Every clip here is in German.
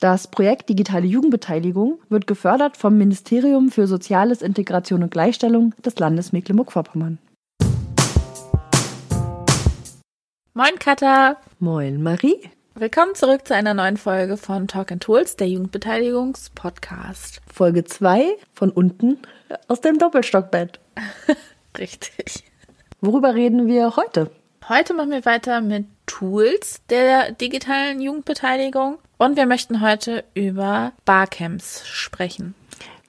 Das Projekt Digitale Jugendbeteiligung wird gefördert vom Ministerium für Soziales, Integration und Gleichstellung des Landes Mecklenburg-Vorpommern. Moin Katha. Moin Marie. Willkommen zurück zu einer neuen Folge von Talk and Tools, der Jugendbeteiligungspodcast. Folge 2 von unten aus dem Doppelstockbett. Richtig. Worüber reden wir heute? Heute machen wir weiter mit Tools der digitalen Jugendbeteiligung und wir möchten heute über Barcamps sprechen.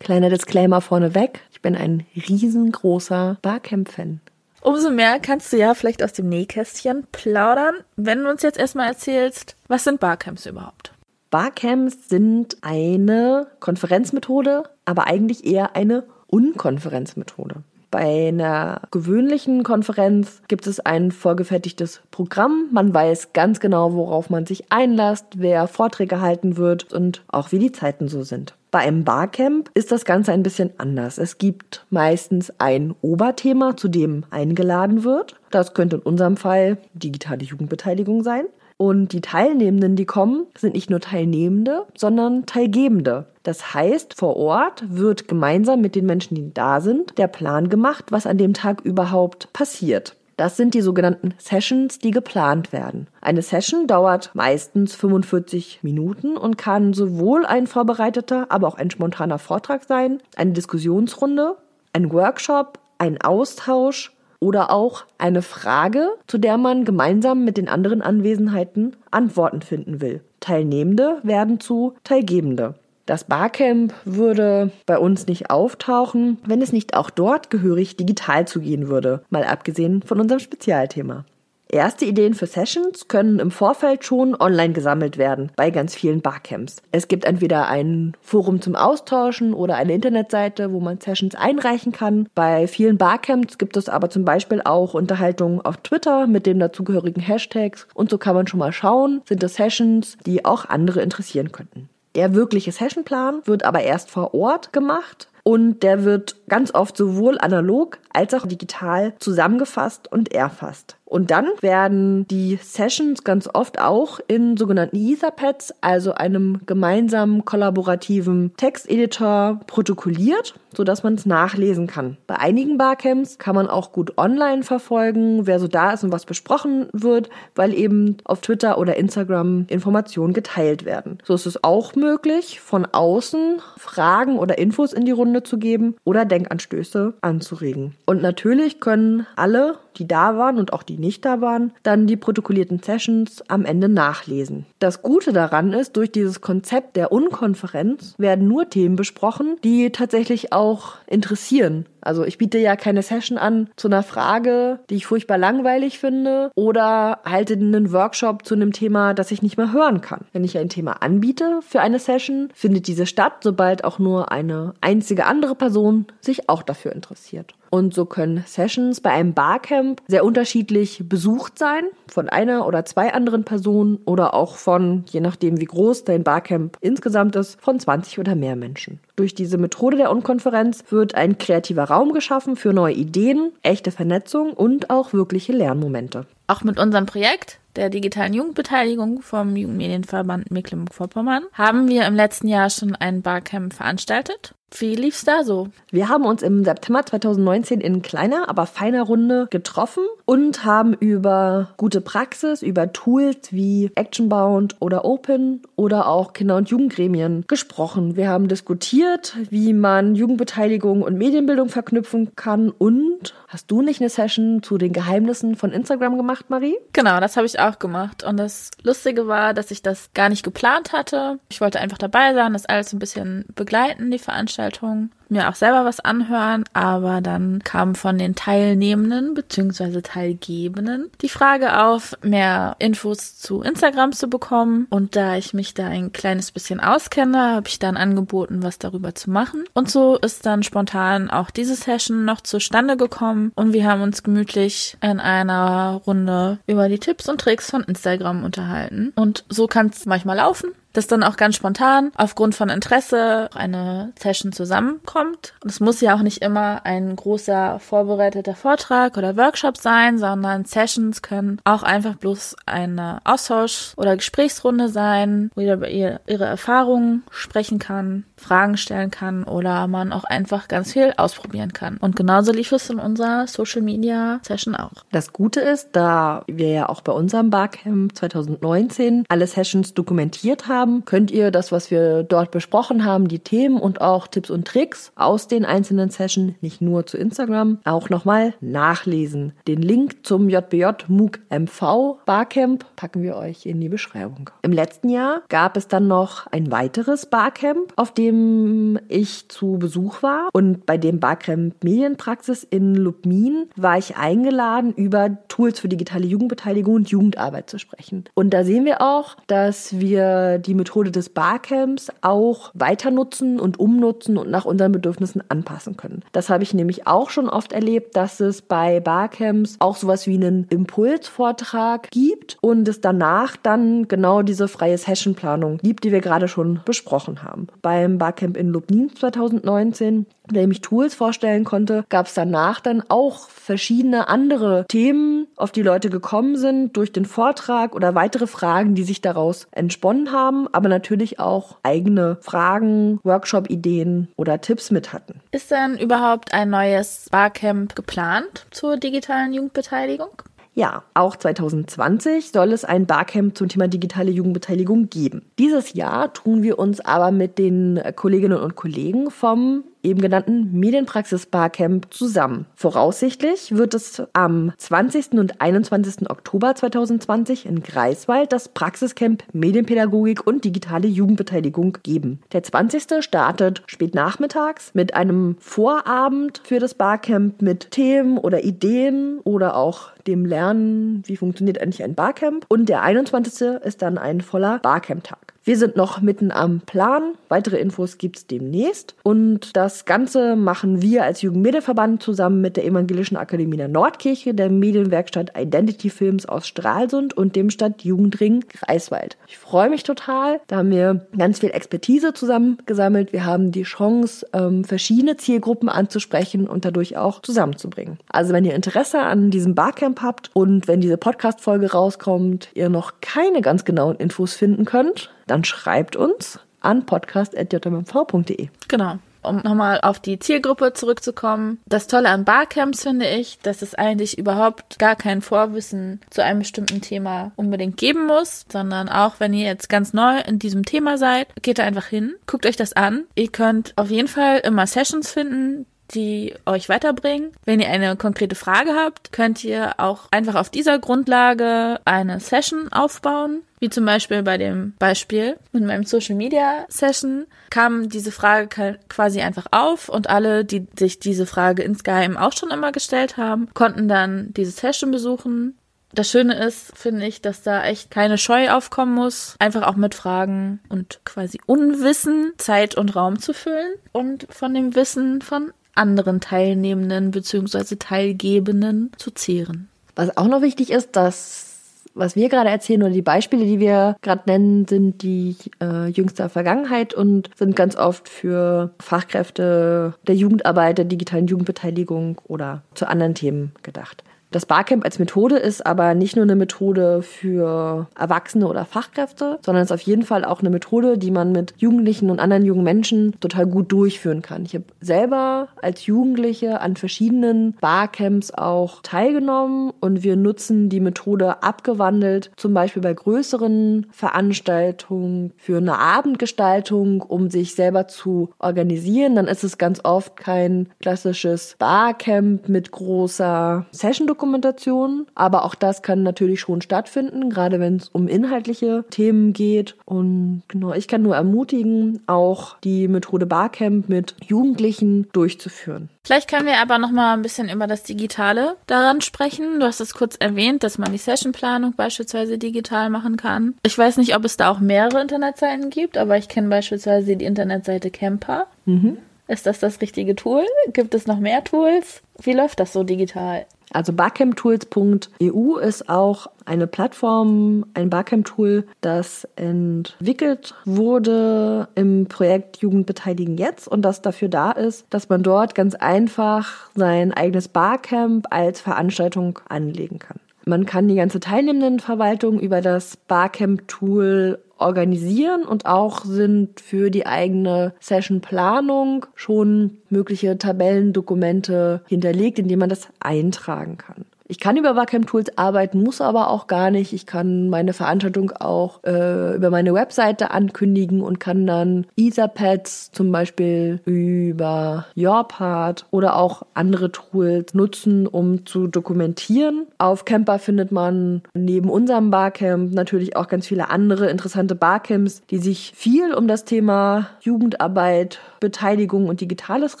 Kleiner Disclaimer vorneweg. Ich bin ein riesengroßer Barcamp-Fan. Umso mehr kannst du ja vielleicht aus dem Nähkästchen plaudern, wenn du uns jetzt erstmal erzählst, was sind Barcamps überhaupt? Barcamps sind eine Konferenzmethode, aber eigentlich eher eine Unkonferenzmethode. Bei einer gewöhnlichen Konferenz gibt es ein vorgefertigtes Programm. Man weiß ganz genau, worauf man sich einlasst, wer Vorträge halten wird und auch wie die Zeiten so sind. Bei einem Barcamp ist das Ganze ein bisschen anders. Es gibt meistens ein Oberthema, zu dem eingeladen wird. Das könnte in unserem Fall digitale Jugendbeteiligung sein. Und die Teilnehmenden, die kommen, sind nicht nur Teilnehmende, sondern Teilgebende. Das heißt, vor Ort wird gemeinsam mit den Menschen, die da sind, der Plan gemacht, was an dem Tag überhaupt passiert. Das sind die sogenannten Sessions, die geplant werden. Eine Session dauert meistens 45 Minuten und kann sowohl ein vorbereiteter, aber auch ein spontaner Vortrag sein, eine Diskussionsrunde, ein Workshop, ein Austausch oder auch eine Frage, zu der man gemeinsam mit den anderen Anwesenheiten Antworten finden will. Teilnehmende werden zu Teilgebende. Das Barcamp würde bei uns nicht auftauchen, wenn es nicht auch dort gehörig digital zugehen würde, mal abgesehen von unserem Spezialthema. Erste Ideen für Sessions können im Vorfeld schon online gesammelt werden bei ganz vielen Barcamps. Es gibt entweder ein Forum zum Austauschen oder eine Internetseite, wo man Sessions einreichen kann. Bei vielen Barcamps gibt es aber zum Beispiel auch Unterhaltungen auf Twitter mit den dazugehörigen Hashtags und so kann man schon mal schauen, sind das Sessions, die auch andere interessieren könnten. Der wirkliche Sessionplan wird aber erst vor Ort gemacht und der wird ganz oft sowohl analog als auch digital zusammengefasst und erfasst. Und dann werden die Sessions ganz oft auch in sogenannten Etherpads, also einem gemeinsamen kollaborativen Texteditor, protokolliert, sodass man es nachlesen kann. Bei einigen Barcamps kann man auch gut online verfolgen, wer so da ist und was besprochen wird, weil eben auf Twitter oder Instagram Informationen geteilt werden. So ist es auch möglich, von außen Fragen oder Infos in die Runde zu geben oder Denkanstöße anzuregen. Und natürlich können alle die da waren und auch die nicht da waren, dann die protokollierten Sessions am Ende nachlesen. Das Gute daran ist, durch dieses Konzept der Unkonferenz werden nur Themen besprochen, die tatsächlich auch interessieren. Also ich biete ja keine Session an zu einer Frage, die ich furchtbar langweilig finde oder halte einen Workshop zu einem Thema, das ich nicht mehr hören kann. Wenn ich ein Thema anbiete für eine Session, findet diese statt, sobald auch nur eine einzige andere Person sich auch dafür interessiert. Und so können Sessions bei einem Barcamp sehr unterschiedlich besucht sein, von einer oder zwei anderen Personen oder auch von, je nachdem wie groß dein Barcamp insgesamt ist, von 20 oder mehr Menschen. Durch diese Methode der Unkonferenz wird ein kreativer Raum geschaffen für neue Ideen, echte Vernetzung und auch wirkliche Lernmomente. Auch mit unserem Projekt der digitalen Jugendbeteiligung vom Jugendmedienverband Mecklenburg-Vorpommern haben wir im letzten Jahr schon ein Barcamp veranstaltet. Wie lief's da so? Wir haben uns im September 2019 in kleiner, aber feiner Runde getroffen und haben über gute Praxis, über Tools wie Actionbound oder Open oder auch Kinder- und Jugendgremien gesprochen. Wir haben diskutiert, wie man Jugendbeteiligung und Medienbildung verknüpfen kann und hast du nicht eine Session zu den Geheimnissen von Instagram gemacht, Marie? Genau, das habe ich auch gemacht und das Lustige war, dass ich das gar nicht geplant hatte. Ich wollte einfach dabei sein, das alles ein bisschen begleiten, die Veranstaltung Veranstaltung mir auch selber was anhören, aber dann kam von den Teilnehmenden bzw. Teilgebenden die Frage auf, mehr Infos zu Instagram zu bekommen. Und da ich mich da ein kleines bisschen auskenne, habe ich dann angeboten, was darüber zu machen. Und so ist dann spontan auch diese Session noch zustande gekommen und wir haben uns gemütlich in einer Runde über die Tipps und Tricks von Instagram unterhalten. Und so kann es manchmal laufen dass dann auch ganz spontan aufgrund von Interesse eine Session zusammenkommt. Und es muss ja auch nicht immer ein großer vorbereiteter Vortrag oder Workshop sein, sondern Sessions können auch einfach bloß eine Austausch- oder Gesprächsrunde sein, wo jeder über ihre Erfahrungen sprechen kann, Fragen stellen kann oder man auch einfach ganz viel ausprobieren kann. Und genauso lief es in unserer Social Media Session auch. Das Gute ist, da wir ja auch bei unserem Barcamp 2019 alle Sessions dokumentiert haben, könnt ihr das, was wir dort besprochen haben, die Themen und auch Tipps und Tricks aus den einzelnen Sessions, nicht nur zu Instagram, auch nochmal nachlesen. Den Link zum JBJ MOOC MV Barcamp packen wir euch in die Beschreibung. Im letzten Jahr gab es dann noch ein weiteres Barcamp, auf dem ich zu Besuch war und bei dem Barcamp Medienpraxis in Lubmin war ich eingeladen, über Tools für digitale Jugendbeteiligung und Jugendarbeit zu sprechen. Und da sehen wir auch, dass wir die Methode des Barcamps auch weiter nutzen und umnutzen und nach unseren Bedürfnissen anpassen können. Das habe ich nämlich auch schon oft erlebt, dass es bei Barcamps auch sowas wie einen Impulsvortrag gibt und es danach dann genau diese freie Sessionplanung gibt, die wir gerade schon besprochen haben. Beim Barcamp in Lubnin 2019, in dem ich Tools vorstellen konnte, gab es danach dann auch verschiedene andere Themen, auf die Leute gekommen sind durch den Vortrag oder weitere Fragen, die sich daraus entsponnen haben, aber natürlich auch eigene Fragen, Workshop-Ideen oder Tipps mit hatten. Ist denn überhaupt ein neues Barcamp geplant zur digitalen Jugendbeteiligung? Ja, auch 2020 soll es ein Barcamp zum Thema digitale Jugendbeteiligung geben. Dieses Jahr tun wir uns aber mit den Kolleginnen und Kollegen vom eben genannten Medienpraxis Barcamp zusammen. Voraussichtlich wird es am 20. und 21. Oktober 2020 in Greifswald das Praxiscamp Medienpädagogik und digitale Jugendbeteiligung geben. Der 20. startet spät nachmittags mit einem Vorabend für das Barcamp mit Themen oder Ideen oder auch dem Lernen, wie funktioniert eigentlich ein Barcamp. Und der 21. ist dann ein voller Barcamp-Tag. Wir sind noch mitten am Plan. Weitere Infos gibt es demnächst. Und das Ganze machen wir als Jugendmedienverband zusammen mit der Evangelischen Akademie der Nordkirche, der Medienwerkstatt Identity Films aus Stralsund und dem Stadt Jugendring Greifswald. Ich freue mich total. Da haben wir ganz viel Expertise zusammengesammelt. Wir haben die Chance, ähm, verschiedene Zielgruppen anzusprechen und dadurch auch zusammenzubringen. Also wenn ihr Interesse an diesem Barcamp habt und wenn diese Podcast-Folge rauskommt, ihr noch keine ganz genauen Infos finden könnt, dann schreibt uns an podcast.jmv.de. Genau. Um nochmal auf die Zielgruppe zurückzukommen. Das Tolle an Barcamps finde ich, dass es eigentlich überhaupt gar kein Vorwissen zu einem bestimmten Thema unbedingt geben muss, sondern auch wenn ihr jetzt ganz neu in diesem Thema seid, geht da einfach hin, guckt euch das an. Ihr könnt auf jeden Fall immer Sessions finden, die euch weiterbringen. Wenn ihr eine konkrete Frage habt, könnt ihr auch einfach auf dieser Grundlage eine Session aufbauen. Wie zum Beispiel bei dem Beispiel mit meinem Social Media Session kam diese Frage quasi einfach auf und alle, die sich diese Frage insgeheim auch schon immer gestellt haben, konnten dann diese Session besuchen das Schöne ist, finde ich, dass da echt keine Scheu aufkommen muss, einfach auch mit Fragen und quasi Unwissen Zeit und Raum zu füllen und von dem Wissen von anderen Teilnehmenden bzw. Teilgebenden zu zehren. Was auch noch wichtig ist, dass was wir gerade erzählen oder die Beispiele, die wir gerade nennen, sind die äh, jüngster Vergangenheit und sind ganz oft für Fachkräfte der Jugendarbeit, der digitalen Jugendbeteiligung oder zu anderen Themen gedacht. Das Barcamp als Methode ist aber nicht nur eine Methode für Erwachsene oder Fachkräfte, sondern ist auf jeden Fall auch eine Methode, die man mit Jugendlichen und anderen jungen Menschen total gut durchführen kann. Ich habe selber als Jugendliche an verschiedenen Barcamps auch teilgenommen und wir nutzen die Methode abgewandelt, zum Beispiel bei größeren Veranstaltungen für eine Abendgestaltung, um sich selber zu organisieren. Dann ist es ganz oft kein klassisches Barcamp mit großer Session Videodokumentation, aber auch das kann natürlich schon stattfinden, gerade wenn es um inhaltliche Themen geht. Und genau, ich kann nur ermutigen, auch die Methode Barcamp mit Jugendlichen durchzuführen. Vielleicht können wir aber noch mal ein bisschen über das Digitale daran sprechen. Du hast es kurz erwähnt, dass man die Sessionplanung beispielsweise digital machen kann. Ich weiß nicht, ob es da auch mehrere Internetseiten gibt, aber ich kenne beispielsweise die Internetseite Camper. Mhm. Ist das das richtige Tool? Gibt es noch mehr Tools? Wie läuft das so digital? Also barcamptools.eu ist auch eine Plattform, ein Barcamp-Tool, das entwickelt wurde im Projekt Jugend beteiligen jetzt und das dafür da ist, dass man dort ganz einfach sein eigenes Barcamp als Veranstaltung anlegen kann. Man kann die ganze Teilnehmendenverwaltung über das Barcamp-Tool organisieren und auch sind für die eigene Sessionplanung schon mögliche Tabellendokumente hinterlegt, in denen man das eintragen kann. Ich kann über Wacom Tools arbeiten, muss aber auch gar nicht. Ich kann meine Veranstaltung auch äh, über meine Webseite ankündigen und kann dann Etherpads zum Beispiel über YourPart oder auch andere Tools nutzen, um zu dokumentieren. Auf Camper findet man neben unserem Barcamp natürlich auch ganz viele andere interessante Barcamps, die sich viel um das Thema Jugendarbeit, Beteiligung und Digitales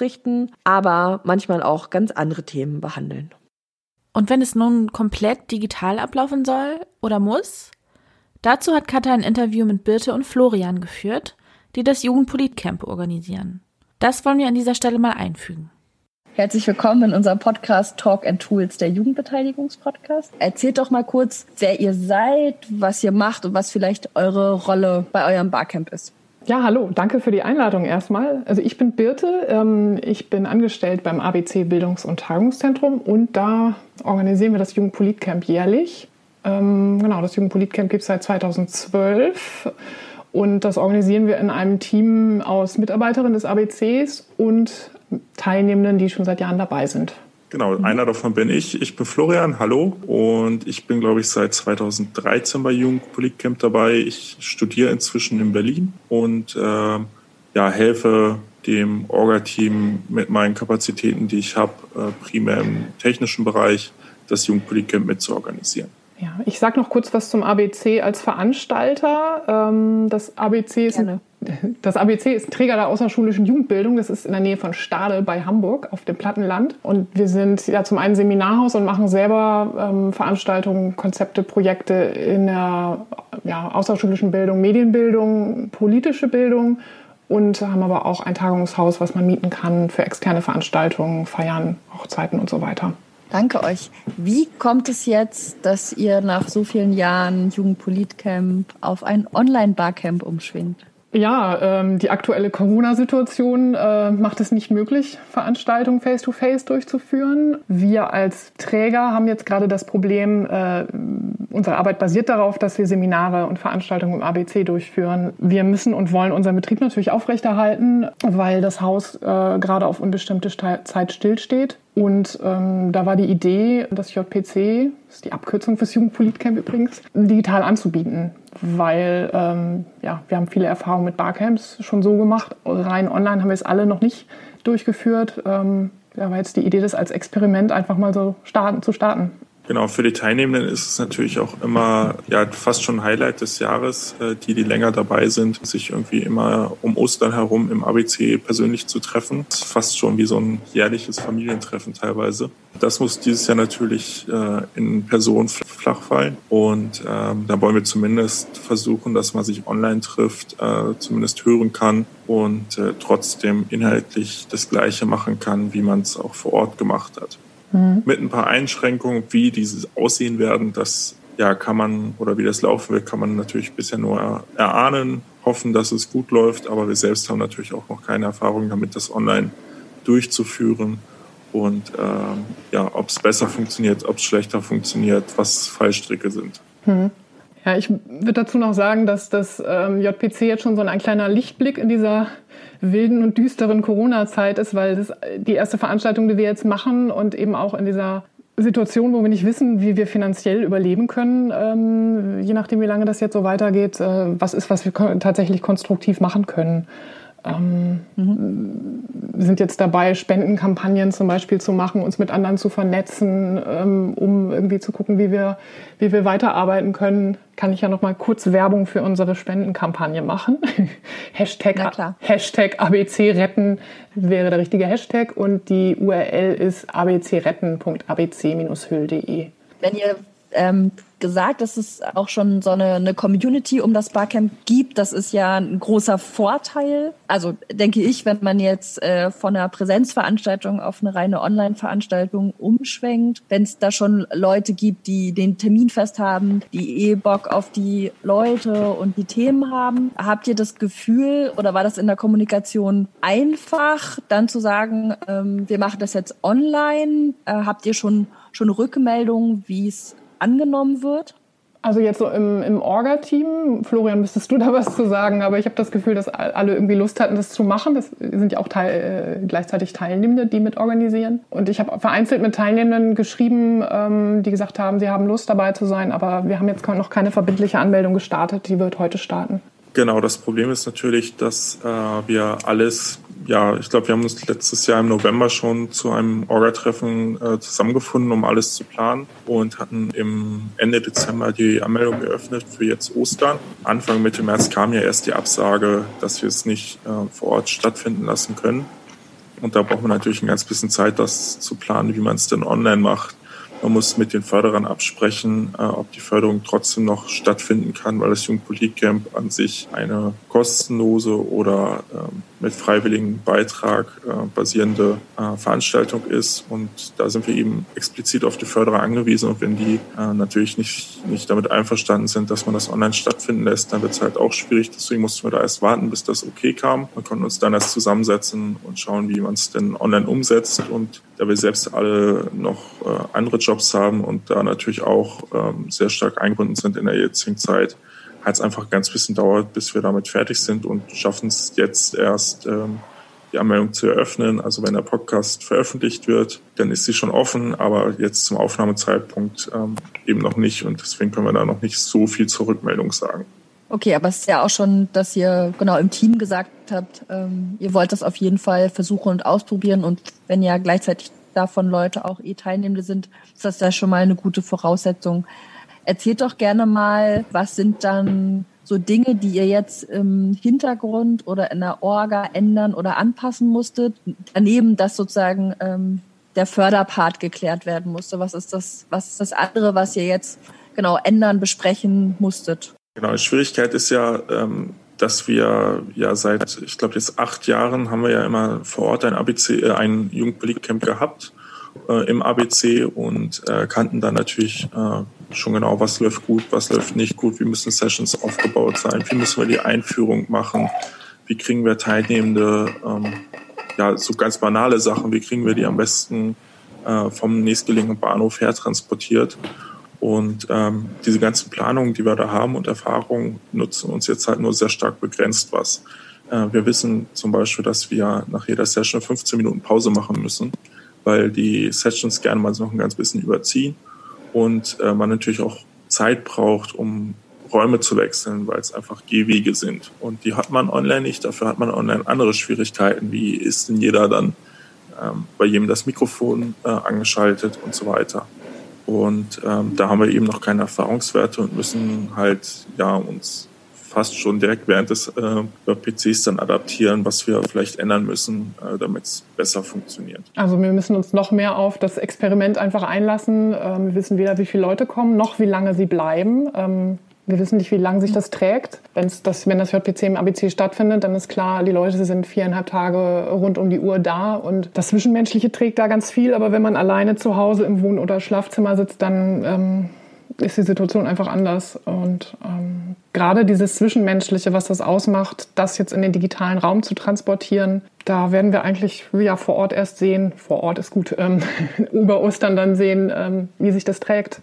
richten, aber manchmal auch ganz andere Themen behandeln. Und wenn es nun komplett digital ablaufen soll oder muss? Dazu hat Katha ein Interview mit Birte und Florian geführt, die das Jugendpolitcamp organisieren. Das wollen wir an dieser Stelle mal einfügen. Herzlich willkommen in unserem Podcast Talk and Tools, der Jugendbeteiligungspodcast. Erzählt doch mal kurz, wer ihr seid, was ihr macht und was vielleicht eure Rolle bei eurem Barcamp ist. Ja, hallo, danke für die Einladung erstmal. Also ich bin Birte, ähm, ich bin angestellt beim ABC Bildungs- und Tagungszentrum und da organisieren wir das Jugendpolitcamp jährlich. Ähm, genau, das Jugendpolitcamp gibt es seit 2012 und das organisieren wir in einem Team aus Mitarbeiterinnen des ABCs und Teilnehmenden, die schon seit Jahren dabei sind. Genau, einer davon bin ich. Ich bin Florian, hallo. Und ich bin, glaube ich, seit 2013 bei Jugendpolitcamp dabei. Ich studiere inzwischen in Berlin und äh, ja, helfe dem Orga-Team mit meinen Kapazitäten, die ich habe, äh, primär im technischen Bereich, das Jugendpolitcamp mitzuorganisieren. Ja, ich sage noch kurz was zum ABC als Veranstalter. Ähm, das ABC ist ein, das ABC ist Träger der außerschulischen Jugendbildung. Das ist in der Nähe von Stade bei Hamburg auf dem Plattenland. Und wir sind ja zum einen Seminarhaus und machen selber ähm, Veranstaltungen, Konzepte, Projekte in der ja, außerschulischen Bildung, Medienbildung, politische Bildung und haben aber auch ein Tagungshaus, was man mieten kann für externe Veranstaltungen, Feiern, Hochzeiten und so weiter. Danke euch. Wie kommt es jetzt, dass ihr nach so vielen Jahren Jugendpolitcamp auf ein Online-Barcamp umschwingt? Ja, ähm, die aktuelle Corona-Situation äh, macht es nicht möglich, Veranstaltungen face-to-face -face durchzuführen. Wir als Träger haben jetzt gerade das Problem, äh, unsere Arbeit basiert darauf, dass wir Seminare und Veranstaltungen im ABC durchführen. Wir müssen und wollen unseren Betrieb natürlich aufrechterhalten, weil das Haus äh, gerade auf unbestimmte Zeit stillsteht. Und ähm, da war die Idee, das JPC, das ist die Abkürzung fürs Jugendpolitcamp übrigens, digital anzubieten. Weil ähm, ja, wir haben viele Erfahrungen mit Barcamps schon so gemacht. Rein online haben wir es alle noch nicht durchgeführt. Ähm, da war jetzt die Idee, das als Experiment einfach mal so starten, zu starten. Genau, für die Teilnehmenden ist es natürlich auch immer ja fast schon Highlight des Jahres, äh, die, die länger dabei sind, sich irgendwie immer um Ostern herum im ABC persönlich zu treffen. Fast schon wie so ein jährliches Familientreffen teilweise. Das muss dieses Jahr natürlich äh, in Person flach fallen. Und ähm, da wollen wir zumindest versuchen, dass man sich online trifft, äh, zumindest hören kann und äh, trotzdem inhaltlich das Gleiche machen kann, wie man es auch vor Ort gemacht hat. Mhm. Mit ein paar Einschränkungen, wie diese aussehen werden, das ja, kann man, oder wie das laufen wird, kann man natürlich bisher nur erahnen, hoffen, dass es gut läuft, aber wir selbst haben natürlich auch noch keine Erfahrung damit, das online durchzuführen und ähm, ja, ob es besser funktioniert, ob es schlechter funktioniert, was Fallstricke sind. Mhm. Ja, ich würde dazu noch sagen, dass das ähm, JPC jetzt schon so ein kleiner Lichtblick in dieser wilden und düsteren Corona-Zeit ist, weil das die erste Veranstaltung, die wir jetzt machen und eben auch in dieser Situation, wo wir nicht wissen, wie wir finanziell überleben können, ähm, je nachdem, wie lange das jetzt so weitergeht, äh, was ist, was wir tatsächlich konstruktiv machen können. Ähm, mhm. sind jetzt dabei, Spendenkampagnen zum Beispiel zu machen, uns mit anderen zu vernetzen, ähm, um irgendwie zu gucken, wie wir, wie wir weiterarbeiten können. Kann ich ja noch mal kurz Werbung für unsere Spendenkampagne machen. Hashtag, Hashtag ABC retten wäre der richtige Hashtag und die URL ist abcretten.abc-höhl.de. Wenn ihr ähm, gesagt, dass es auch schon so eine, eine Community um das Barcamp gibt. Das ist ja ein großer Vorteil. Also denke ich, wenn man jetzt äh, von einer Präsenzveranstaltung auf eine reine Online-Veranstaltung umschwenkt, wenn es da schon Leute gibt, die den Termin fest haben, die eh Bock auf die Leute und die Themen haben, habt ihr das Gefühl oder war das in der Kommunikation einfach, dann zu sagen, ähm, wir machen das jetzt online? Äh, habt ihr schon schon Rückmeldungen, wie es angenommen wird? Also jetzt so im, im Orga-Team, Florian, müsstest du da was zu sagen, aber ich habe das Gefühl, dass alle irgendwie Lust hatten, das zu machen. Das sind ja auch teil, äh, gleichzeitig Teilnehmende, die mit organisieren. Und ich habe vereinzelt mit Teilnehmenden geschrieben, ähm, die gesagt haben, sie haben Lust dabei zu sein, aber wir haben jetzt noch keine verbindliche Anmeldung gestartet, die wird heute starten. Genau, das Problem ist natürlich, dass äh, wir alles, ja, ich glaube, wir haben uns letztes Jahr im November schon zu einem Orga-Treffen äh, zusammengefunden, um alles zu planen und hatten im Ende Dezember die Anmeldung geöffnet für jetzt Ostern. Anfang Mitte März kam ja erst die Absage, dass wir es nicht äh, vor Ort stattfinden lassen können. Und da braucht man natürlich ein ganz bisschen Zeit, das zu planen, wie man es denn online macht. Man muss mit den Förderern absprechen, äh, ob die Förderung trotzdem noch stattfinden kann, weil das Jugendpolitikcamp an sich eine kostenlose oder ähm, mit freiwilligem Beitrag äh, basierende äh, Veranstaltung ist. Und da sind wir eben explizit auf die Förderer angewiesen. Und wenn die äh, natürlich nicht, nicht damit einverstanden sind, dass man das online stattfinden lässt, dann wird es halt auch schwierig. Deswegen mussten wir da erst warten, bis das okay kam. Wir konnten uns dann erst zusammensetzen und schauen, wie man es denn online umsetzt. Und da wir selbst alle noch äh, andere Jobs haben und da natürlich auch ähm, sehr stark eingebunden sind in der jetzigen Zeit, hat es einfach ganz bisschen dauert, bis wir damit fertig sind und schaffen es jetzt erst, ähm, die Anmeldung zu eröffnen. Also wenn der Podcast veröffentlicht wird, dann ist sie schon offen, aber jetzt zum Aufnahmezeitpunkt ähm, eben noch nicht und deswegen können wir da noch nicht so viel zur Rückmeldung sagen. Okay, aber es ist ja auch schon, dass ihr genau im Team gesagt habt, ähm, ihr wollt das auf jeden Fall versuchen und ausprobieren und wenn ja gleichzeitig davon Leute auch eh Teilnehmende sind, ist das ja schon mal eine gute Voraussetzung. Erzählt doch gerne mal, was sind dann so Dinge, die ihr jetzt im Hintergrund oder in der Orga ändern oder anpassen musstet? Daneben, dass sozusagen ähm, der Förderpart geklärt werden musste. Was ist das, was ist das andere, was ihr jetzt genau ändern, besprechen musstet? Genau, die Schwierigkeit ist ja, ähm, dass wir ja seit, ich glaube jetzt acht Jahren haben wir ja immer vor Ort ein ABC, äh, ein Jugendpolitikcamp gehabt äh, im ABC und äh, kannten dann natürlich äh, schon genau, was läuft gut, was läuft nicht gut, wie müssen Sessions aufgebaut sein, wie müssen wir die Einführung machen, wie kriegen wir Teilnehmende, ähm, ja, so ganz banale Sachen, wie kriegen wir die am besten äh, vom nächstgelegenen Bahnhof her transportiert. Und ähm, diese ganzen Planungen, die wir da haben und Erfahrungen, nutzen uns jetzt halt nur sehr stark begrenzt was. Äh, wir wissen zum Beispiel, dass wir nach jeder Session 15 Minuten Pause machen müssen, weil die Sessions gerne mal noch ein ganz bisschen überziehen und äh, man natürlich auch Zeit braucht, um Räume zu wechseln, weil es einfach Gehwege sind. Und die hat man online nicht, dafür hat man online andere Schwierigkeiten, wie ist denn jeder dann ähm, bei jedem das Mikrofon äh, angeschaltet und so weiter. Und ähm, da haben wir eben noch keine Erfahrungswerte und müssen halt ja uns fast schon direkt während des äh, PCs dann adaptieren, was wir vielleicht ändern müssen, äh, damit es besser funktioniert. Also wir müssen uns noch mehr auf das Experiment einfach einlassen. Ähm, wir wissen weder, wie viele Leute kommen, noch wie lange sie bleiben. Ähm, wir wissen nicht, wie lange sich das trägt. Das, wenn das JPC im ABC stattfindet, dann ist klar, die Leute sind viereinhalb Tage rund um die Uhr da und das Zwischenmenschliche trägt da ganz viel. Aber wenn man alleine zu Hause im Wohn- oder Schlafzimmer sitzt, dann ähm, ist die Situation einfach anders. Und ähm, gerade dieses Zwischenmenschliche, was das ausmacht, das jetzt in den digitalen Raum zu transportieren, da werden wir eigentlich ja vor Ort erst sehen, vor Ort ist gut, ähm, über Ostern dann sehen, ähm, wie sich das trägt.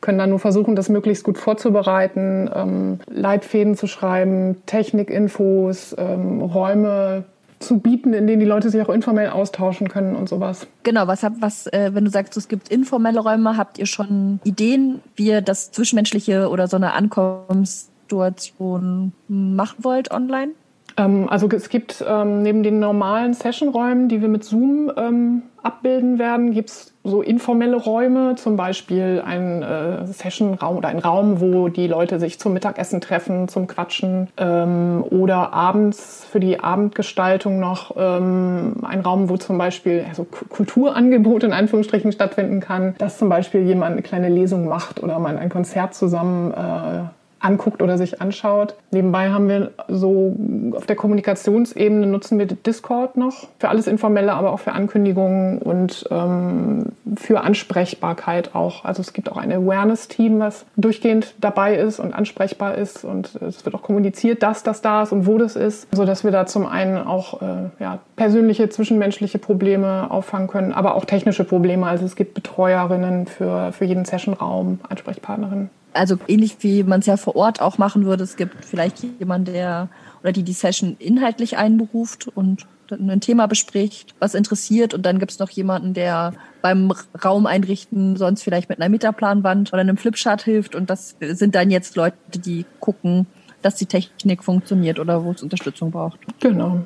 Können dann nur versuchen, das möglichst gut vorzubereiten, ähm, Leitfäden zu schreiben, Technikinfos, ähm, Räume zu bieten, in denen die Leute sich auch informell austauschen können und sowas. Genau, was habt, was, äh, wenn du sagst, es gibt informelle Räume, habt ihr schon Ideen, wie ihr das Zwischenmenschliche oder so eine Ankommenssituation machen wollt online? Ähm, also es gibt ähm, neben den normalen Sessionräumen, die wir mit Zoom ähm, abbilden werden, gibt es so informelle Räume, zum Beispiel ein äh, Sessionraum oder ein Raum, wo die Leute sich zum Mittagessen treffen, zum Quatschen ähm, oder abends für die Abendgestaltung noch ähm, ein Raum, wo zum Beispiel also Kulturangebot in Anführungsstrichen stattfinden kann, dass zum Beispiel jemand eine kleine Lesung macht oder man ein Konzert zusammen äh, anguckt oder sich anschaut. Nebenbei haben wir so auf der Kommunikationsebene nutzen wir Discord noch für alles Informelle, aber auch für Ankündigungen und ähm, für Ansprechbarkeit auch. Also es gibt auch ein Awareness-Team, was durchgehend dabei ist und ansprechbar ist und es wird auch kommuniziert, dass das da ist und wo das ist, so dass wir da zum einen auch äh, ja, persönliche zwischenmenschliche Probleme auffangen können, aber auch technische Probleme. Also es gibt Betreuerinnen für, für jeden Sessionraum, Ansprechpartnerinnen also ähnlich wie man es ja vor Ort auch machen würde. Es gibt vielleicht jemanden, der oder die die Session inhaltlich einberuft und ein Thema bespricht, was interessiert. Und dann gibt es noch jemanden, der beim Raum einrichten sonst vielleicht mit einer Metaplanwand oder einem Flipchart hilft. Und das sind dann jetzt Leute, die gucken, dass die Technik funktioniert oder wo es Unterstützung braucht. Genau.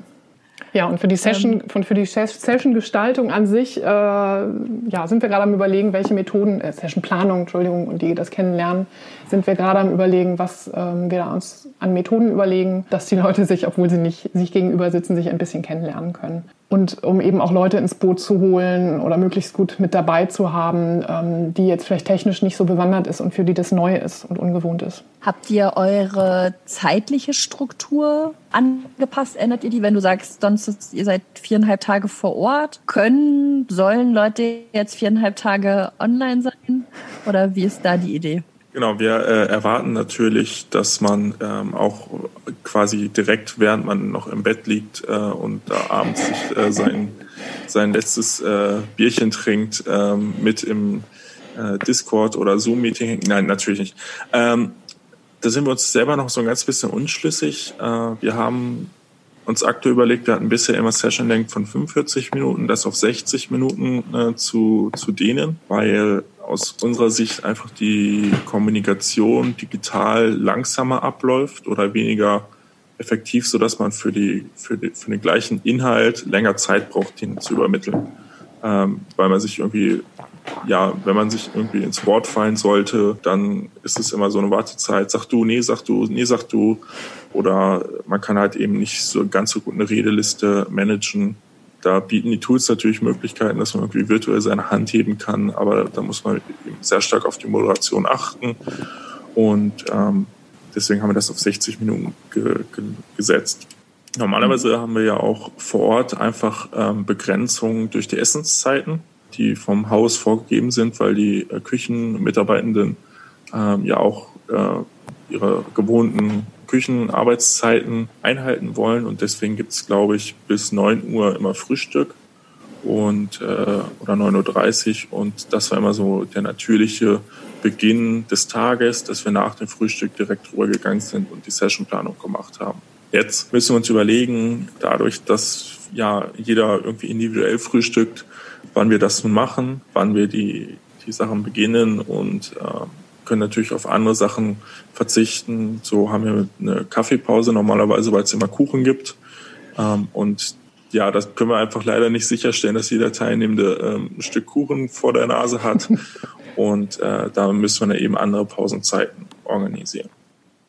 Ja, und für die Session, ähm, für die Session-Gestaltung an sich, äh, ja, sind wir gerade am überlegen, welche Methoden, äh, Session-Planung, Entschuldigung, und die das kennenlernen, sind wir gerade am überlegen, was ähm, wir uns an Methoden überlegen, dass die Leute sich, obwohl sie nicht sich gegenüber sitzen, sich ein bisschen kennenlernen können und um eben auch Leute ins Boot zu holen oder möglichst gut mit dabei zu haben, ähm, die jetzt vielleicht technisch nicht so bewandert ist und für die das neu ist und ungewohnt ist. Habt ihr eure zeitliche Struktur angepasst? Ändert ihr die, wenn du sagst, sonst ihr seid viereinhalb Tage vor Ort? Können, sollen Leute jetzt viereinhalb Tage online sein? Oder wie ist da die Idee? Genau, wir äh, erwarten natürlich, dass man ähm, auch quasi direkt, während man noch im Bett liegt äh, und da abends sich äh, sein, sein letztes äh, Bierchen trinkt, ähm, mit im äh, Discord oder Zoom-Meeting. Nein, natürlich nicht. Ähm, da sind wir uns selber noch so ein ganz bisschen unschlüssig. Äh, wir haben uns aktuell überlegt, wir hatten bisher immer Session Length von 45 Minuten, das auf 60 Minuten äh, zu, zu dehnen, weil aus unserer Sicht einfach die Kommunikation digital langsamer abläuft oder weniger effektiv, so dass man für die, für, die, für den gleichen Inhalt länger Zeit braucht, ihn zu übermitteln. Ähm, weil man sich irgendwie, ja, wenn man sich irgendwie ins Wort fallen sollte, dann ist es immer so eine Wartezeit. Sag du, nee, sag du, nee, sag du. Oder man kann halt eben nicht so ganz so gut eine Redeliste managen. Da bieten die Tools natürlich Möglichkeiten, dass man irgendwie virtuell seine Hand heben kann, aber da muss man sehr stark auf die Moderation achten. Und ähm, deswegen haben wir das auf 60 Minuten ge ge gesetzt. Normalerweise haben wir ja auch vor Ort einfach ähm, Begrenzungen durch die Essenszeiten, die vom Haus vorgegeben sind, weil die äh, Küchenmitarbeitenden ähm, ja auch äh, ihre gewohnten Küchenarbeitszeiten einhalten wollen. Und deswegen gibt es, glaube ich, bis 9 Uhr immer Frühstück und äh, oder 9.30 Uhr. Und das war immer so der natürliche Beginn des Tages, dass wir nach dem Frühstück direkt rübergegangen sind und die Sessionplanung gemacht haben. Jetzt müssen wir uns überlegen, dadurch, dass ja jeder irgendwie individuell frühstückt, wann wir das nun machen, wann wir die, die Sachen beginnen und äh, können natürlich auf andere Sachen verzichten. So haben wir eine Kaffeepause normalerweise, weil es immer Kuchen gibt. Ähm, und ja, das können wir einfach leider nicht sicherstellen, dass jeder Teilnehmende ähm, ein Stück Kuchen vor der Nase hat. Und äh, da müssen wir eben andere Pausenzeiten organisieren.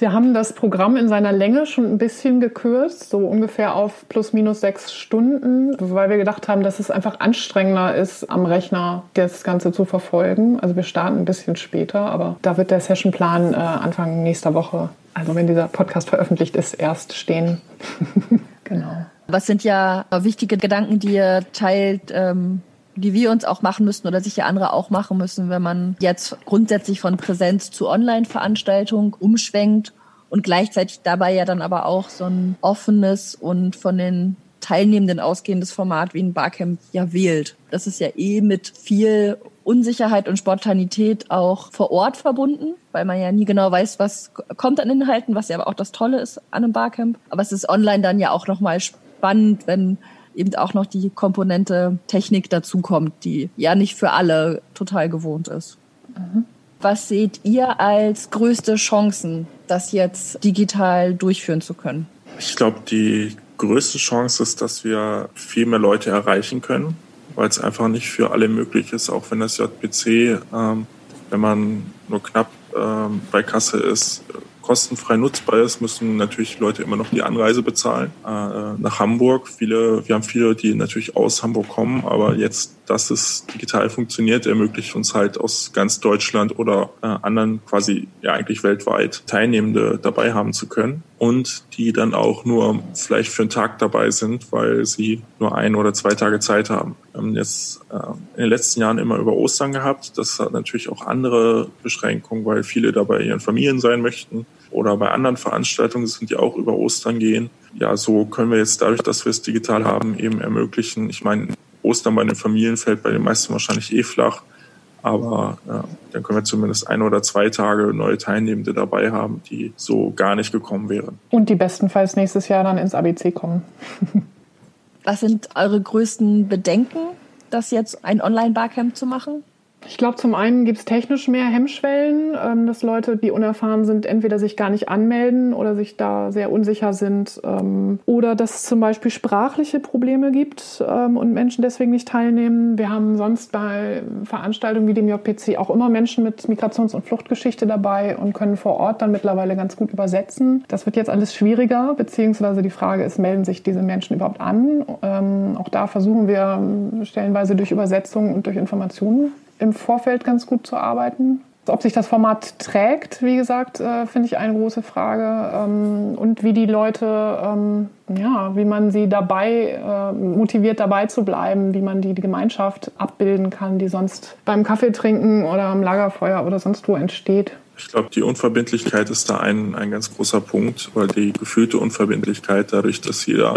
Wir haben das Programm in seiner Länge schon ein bisschen gekürzt, so ungefähr auf plus minus sechs Stunden, weil wir gedacht haben, dass es einfach anstrengender ist, am Rechner das Ganze zu verfolgen. Also wir starten ein bisschen später, aber da wird der Sessionplan äh, Anfang nächster Woche, also wenn dieser Podcast veröffentlicht ist, erst stehen. genau. Was sind ja wichtige Gedanken, die ihr teilt? Ähm die wir uns auch machen müssen oder sich ja andere auch machen müssen, wenn man jetzt grundsätzlich von Präsenz zu Online-Veranstaltung umschwenkt und gleichzeitig dabei ja dann aber auch so ein offenes und von den Teilnehmenden ausgehendes Format wie ein Barcamp ja wählt. Das ist ja eh mit viel Unsicherheit und Spontanität auch vor Ort verbunden, weil man ja nie genau weiß, was kommt an Inhalten, was ja aber auch das Tolle ist an einem Barcamp. Aber es ist online dann ja auch nochmal spannend, wenn eben auch noch die Komponente Technik dazukommt, die ja nicht für alle total gewohnt ist. Mhm. Was seht ihr als größte Chancen, das jetzt digital durchführen zu können? Ich glaube, die größte Chance ist, dass wir viel mehr Leute erreichen können, weil es einfach nicht für alle möglich ist, auch wenn das JPC, ähm, wenn man nur knapp ähm, bei Kasse ist, kostenfrei nutzbar ist, müssen natürlich Leute immer noch die Anreise bezahlen äh, nach Hamburg. Viele, wir haben viele, die natürlich aus Hamburg kommen, aber jetzt, dass es digital funktioniert, ermöglicht uns halt aus ganz Deutschland oder äh, anderen quasi ja eigentlich weltweit Teilnehmende dabei haben zu können und die dann auch nur vielleicht für einen Tag dabei sind, weil sie nur ein oder zwei Tage Zeit haben. Wir haben jetzt äh, in den letzten Jahren immer über Ostern gehabt. Das hat natürlich auch andere Beschränkungen, weil viele dabei ihren Familien sein möchten oder bei anderen Veranstaltungen sind, die auch über Ostern gehen. Ja, so können wir jetzt dadurch, dass wir es digital haben, eben ermöglichen. Ich meine, Ostern bei den Familien fällt bei den meisten wahrscheinlich eh flach. Aber ja, dann können wir zumindest ein oder zwei Tage neue Teilnehmende dabei haben, die so gar nicht gekommen wären. Und die bestenfalls nächstes Jahr dann ins ABC kommen. Was sind eure größten Bedenken, das jetzt ein Online-Barcamp zu machen? Ich glaube, zum einen gibt es technisch mehr Hemmschwellen, ähm, dass Leute, die unerfahren sind, entweder sich gar nicht anmelden oder sich da sehr unsicher sind. Ähm, oder dass es zum Beispiel sprachliche Probleme gibt ähm, und Menschen deswegen nicht teilnehmen. Wir haben sonst bei Veranstaltungen wie dem JPC auch immer Menschen mit Migrations- und Fluchtgeschichte dabei und können vor Ort dann mittlerweile ganz gut übersetzen. Das wird jetzt alles schwieriger, beziehungsweise die Frage ist, melden sich diese Menschen überhaupt an? Ähm, auch da versuchen wir stellenweise durch Übersetzungen und durch Informationen im Vorfeld ganz gut zu arbeiten. Ob sich das Format trägt, wie gesagt, äh, finde ich eine große Frage. Ähm, und wie die Leute, ähm, ja, wie man sie dabei äh, motiviert, dabei zu bleiben, wie man die, die Gemeinschaft abbilden kann, die sonst beim Kaffee trinken oder am Lagerfeuer oder sonst wo entsteht. Ich glaube, die Unverbindlichkeit ist da ein, ein ganz großer Punkt, weil die gefühlte Unverbindlichkeit dadurch, dass jeder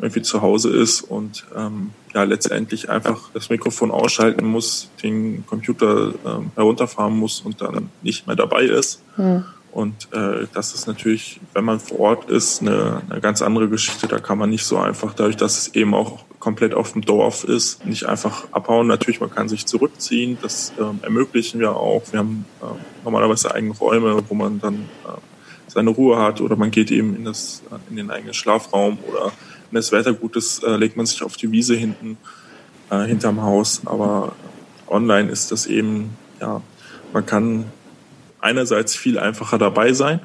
irgendwie zu Hause ist und ähm, ja letztendlich einfach das Mikrofon ausschalten muss, den Computer ähm, herunterfahren muss und dann nicht mehr dabei ist. Mhm. Und äh, das ist natürlich, wenn man vor Ort ist, eine, eine ganz andere Geschichte. Da kann man nicht so einfach, dadurch, dass es eben auch komplett auf dem Dorf ist, nicht einfach abhauen. Natürlich, man kann sich zurückziehen. Das ähm, ermöglichen wir auch. Wir haben äh, normalerweise eigene Räume, wo man dann äh, seine Ruhe hat oder man geht eben in, das, in den eigenen Schlafraum oder wenn das Wetter gut ist, äh, legt man sich auf die Wiese hinten, äh, hinterm Haus. Aber online ist das eben, ja, man kann einerseits viel einfacher dabei sein,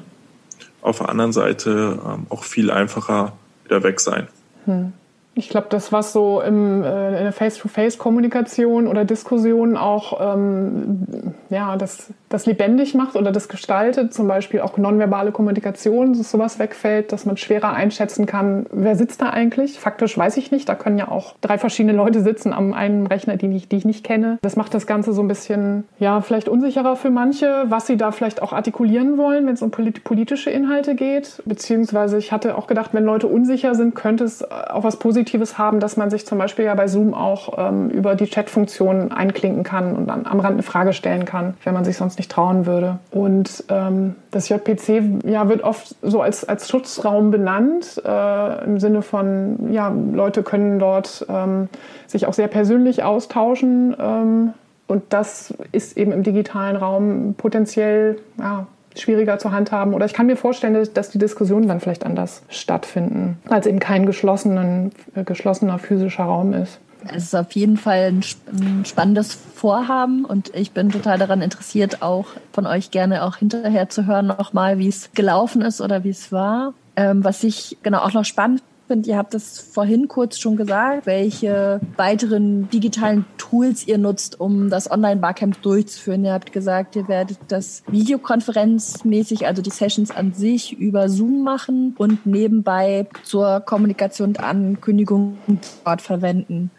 auf der anderen Seite ähm, auch viel einfacher wieder weg sein. Hm. Ich glaube, das, was so im, äh, in der Face-to-Face-Kommunikation oder Diskussion auch ähm, ja, das, das lebendig macht oder das gestaltet, zum Beispiel auch nonverbale Kommunikation, dass sowas wegfällt, dass man schwerer einschätzen kann, wer sitzt da eigentlich. Faktisch weiß ich nicht. Da können ja auch drei verschiedene Leute sitzen am einen Rechner, die ich, die ich nicht kenne. Das macht das Ganze so ein bisschen, ja, vielleicht unsicherer für manche, was sie da vielleicht auch artikulieren wollen, wenn es um politische Inhalte geht. Beziehungsweise ich hatte auch gedacht, wenn Leute unsicher sind, könnte es auch was Positives Positives haben, dass man sich zum Beispiel ja bei Zoom auch ähm, über die Chat-Funktion einklinken kann und dann am Rand eine Frage stellen kann, wenn man sich sonst nicht trauen würde. Und ähm, das JPC ja, wird oft so als, als Schutzraum benannt, äh, im Sinne von, ja, Leute können dort ähm, sich auch sehr persönlich austauschen. Ähm, und das ist eben im digitalen Raum potenziell ja, schwieriger zu handhaben. Oder ich kann mir vorstellen, dass die Diskussionen dann vielleicht anders stattfinden, als eben kein geschlossenen, äh, geschlossener physischer Raum ist. Es ist auf jeden Fall ein, spannendes Vorhaben und ich bin total daran interessiert, auch von euch gerne auch hinterher zu hören nochmal, wie es gelaufen ist oder wie es war. Ähm, was ich genau auch noch spannend finde, ihr habt es vorhin kurz schon gesagt, welche weiteren digitalen Tools ihr nutzt, um das Online-Barcamp durchzuführen. Ihr habt gesagt, ihr werdet das videokonferenzmäßig, also die Sessions an sich über Zoom machen und nebenbei zur Kommunikation und Ankündigung dort verwenden.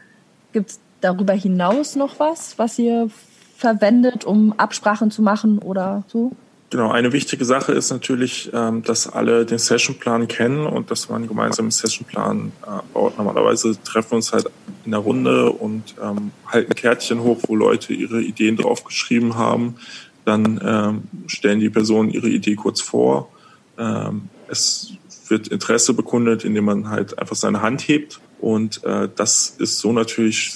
Gibt es darüber hinaus noch was, was ihr verwendet, um Absprachen zu machen oder so? Genau, eine wichtige Sache ist natürlich, ähm, dass alle den Sessionplan kennen und dass man gemeinsam einen Sessionplan äh, baut. Normalerweise treffen wir uns halt in der Runde und ähm, halten Kärtchen hoch, wo Leute ihre Ideen draufgeschrieben haben. Dann ähm, stellen die Personen ihre Idee kurz vor. es wird Interesse bekundet, indem man halt einfach seine Hand hebt. Und äh, das ist so natürlich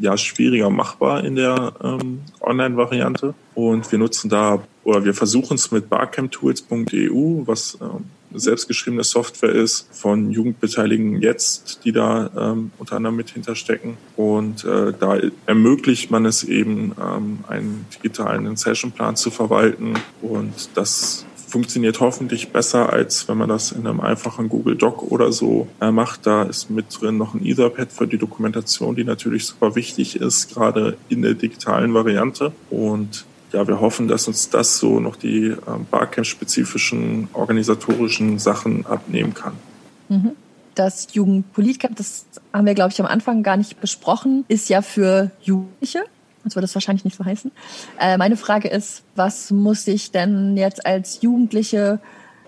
ja schwieriger machbar in der ähm, Online-Variante. Und wir nutzen da oder wir versuchen es mit barcamptools.eu, was ähm, selbstgeschriebene Software ist von Jugendbeteiligen jetzt, die da ähm, unter anderem mit hinterstecken. Und äh, da ermöglicht man es eben, ähm, einen digitalen Sessionplan zu verwalten. Und das funktioniert hoffentlich besser, als wenn man das in einem einfachen Google Doc oder so äh, macht. Da ist mit drin noch ein Etherpad für die Dokumentation, die natürlich super wichtig ist, gerade in der digitalen Variante. Und ja, wir hoffen, dass uns das so noch die äh, Barcamp-spezifischen organisatorischen Sachen abnehmen kann. Mhm. Das Jugendpolitcamp, das haben wir, glaube ich, am Anfang gar nicht besprochen, ist ja für Jugendliche. Sonst würde das wahrscheinlich nicht so heißen. Äh, meine Frage ist, was muss ich denn jetzt als Jugendliche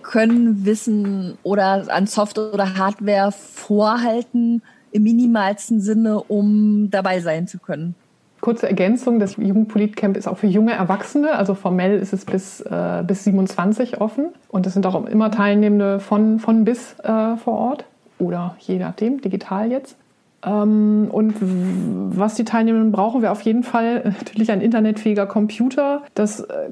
können, wissen oder an Software oder Hardware vorhalten im minimalsten Sinne, um dabei sein zu können? Kurze Ergänzung, das Jugendpolitcamp ist auch für junge Erwachsene, also formell ist es bis, äh, bis 27 offen und es sind auch immer Teilnehmende von, von bis äh, vor Ort oder je nachdem, digital jetzt. Ähm, und was die Teilnehmenden brauchen, wäre auf jeden Fall natürlich ein internetfähiger Computer. Das äh,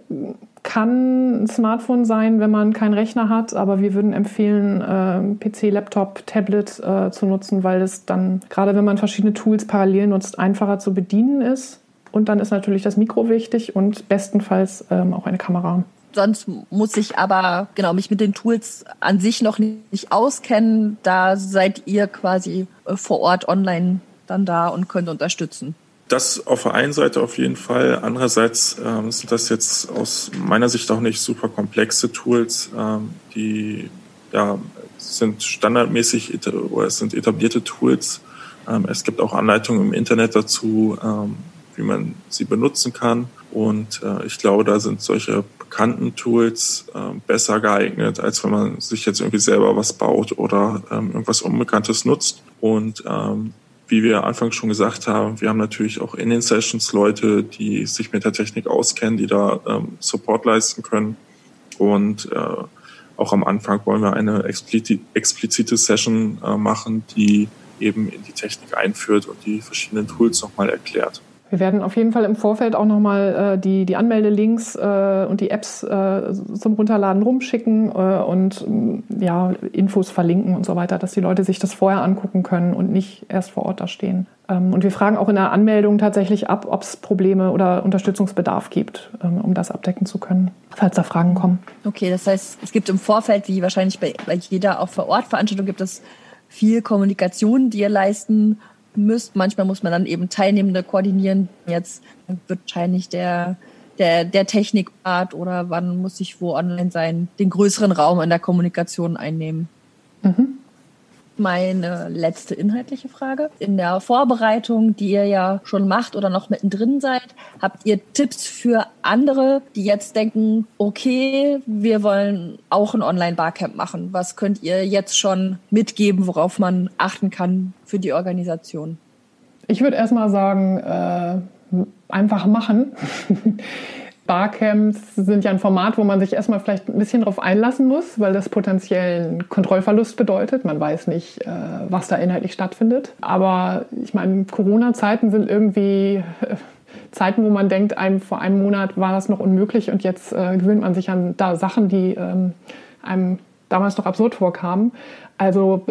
kann ein Smartphone sein, wenn man keinen Rechner hat, aber wir würden empfehlen, äh, PC, Laptop, Tablet äh, zu nutzen, weil es dann, gerade wenn man verschiedene Tools parallel nutzt, einfacher zu bedienen ist. Und dann ist natürlich das Mikro wichtig und bestenfalls ähm, auch eine Kamera. Sonst muss ich aber genau mich mit den Tools an sich noch nicht auskennen. Da seid ihr quasi äh, vor Ort online dann da und könnt unterstützen. Das auf der einen Seite auf jeden Fall. Andererseits ähm, sind das jetzt aus meiner Sicht auch nicht super komplexe Tools, ähm, die ja, sind standardmäßig oder es sind etablierte Tools. Ähm, es gibt auch Anleitungen im Internet dazu, ähm, wie man sie benutzen kann. Und äh, ich glaube, da sind solche bekannten Tools äh, besser geeignet, als wenn man sich jetzt irgendwie selber was baut oder ähm, irgendwas Unbekanntes nutzt. Und ähm, wie wir anfangs schon gesagt haben, wir haben natürlich auch in den Sessions Leute, die sich mit der Technik auskennen, die da ähm, Support leisten können. Und äh, auch am Anfang wollen wir eine explizite Session äh, machen, die eben in die Technik einführt und die verschiedenen Tools nochmal erklärt. Wir werden auf jeden Fall im Vorfeld auch nochmal äh, die, die Anmeldelinks äh, und die Apps äh, zum Runterladen rumschicken äh, und ja, Infos verlinken und so weiter, dass die Leute sich das vorher angucken können und nicht erst vor Ort da stehen. Ähm, und wir fragen auch in der Anmeldung tatsächlich ab, ob es Probleme oder Unterstützungsbedarf gibt, ähm, um das abdecken zu können, falls da Fragen kommen. Okay, das heißt, es gibt im Vorfeld, wie wahrscheinlich bei, bei jeder auch vor Ort Veranstaltung, gibt es viel Kommunikation, die ihr leisten müsst. Manchmal muss man dann eben Teilnehmende koordinieren. Jetzt wird wahrscheinlich der, der, der Technikpart oder wann muss ich wo online sein, den größeren Raum in der Kommunikation einnehmen. Mhm meine letzte inhaltliche Frage. In der Vorbereitung, die ihr ja schon macht oder noch mittendrin seid, habt ihr Tipps für andere, die jetzt denken, okay, wir wollen auch ein Online-Barcamp machen. Was könnt ihr jetzt schon mitgeben, worauf man achten kann für die Organisation? Ich würde erstmal sagen, äh, einfach machen. Barcamps sind ja ein Format, wo man sich erstmal vielleicht ein bisschen darauf einlassen muss, weil das potenziell einen Kontrollverlust bedeutet. Man weiß nicht, äh, was da inhaltlich stattfindet. Aber ich meine, Corona-Zeiten sind irgendwie äh, Zeiten, wo man denkt, einem vor einem Monat war das noch unmöglich und jetzt äh, gewöhnt man sich an da Sachen, die ähm, einem damals noch absurd vorkamen. Also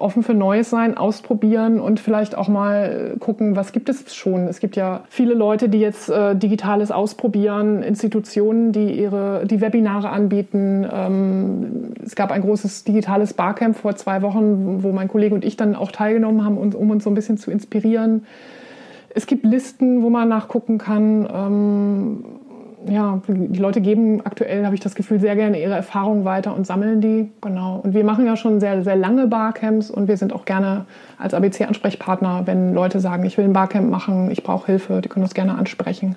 offen für Neues sein, ausprobieren und vielleicht auch mal gucken, was gibt es schon. Es gibt ja viele Leute, die jetzt äh, Digitales ausprobieren, Institutionen, die ihre die Webinare anbieten. Ähm, es gab ein großes digitales Barcamp vor zwei Wochen, wo mein Kollege und ich dann auch teilgenommen haben, um uns so ein bisschen zu inspirieren. Es gibt Listen, wo man nachgucken kann. Ähm, ja, die Leute geben aktuell, habe ich das Gefühl, sehr gerne ihre Erfahrungen weiter und sammeln die. Genau. Und wir machen ja schon sehr, sehr lange Barcamps und wir sind auch gerne als ABC-Ansprechpartner, wenn Leute sagen, ich will ein Barcamp machen, ich brauche Hilfe, die können uns gerne ansprechen.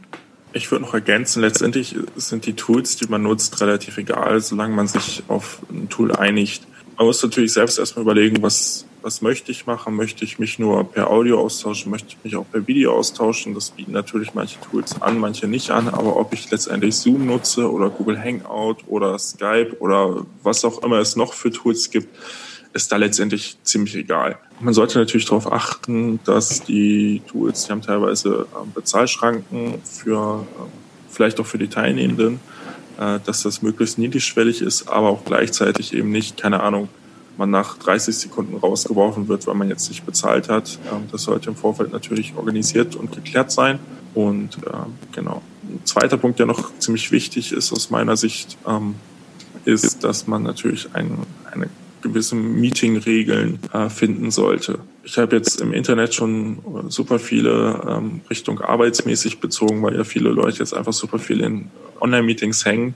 Ich würde noch ergänzen, letztendlich sind die Tools, die man nutzt, relativ egal, solange man sich auf ein Tool einigt. Man muss natürlich selbst erstmal überlegen, was, was möchte ich machen? Möchte ich mich nur per Audio austauschen? Möchte ich mich auch per Video austauschen? Das bieten natürlich manche Tools an, manche nicht an. Aber ob ich letztendlich Zoom nutze oder Google Hangout oder Skype oder was auch immer es noch für Tools gibt, ist da letztendlich ziemlich egal. Man sollte natürlich darauf achten, dass die Tools, die haben teilweise ähm, Bezahlschranken für, ähm, vielleicht auch für die Teilnehmenden. äh, dass das möglichst niedrigschwellig ist, aber auch gleichzeitig eben nicht, keine Ahnung, man nach 30 Sekunden rausgeworfen wird, weil man jetzt nicht bezahlt hat. Ähm, das sollte im Vorfeld natürlich organisiert und geklärt sein. Und ähm, genau. Ein zweiter Punkt, der noch ziemlich wichtig ist aus meiner Sicht, ähm, ist, dass man natürlich ein, eine gewisse Meeting-Regeln äh, finden sollte. Ich habe jetzt im Internet schon super viele Richtung arbeitsmäßig bezogen, weil ja viele Leute jetzt einfach super viel in Online-Meetings hängen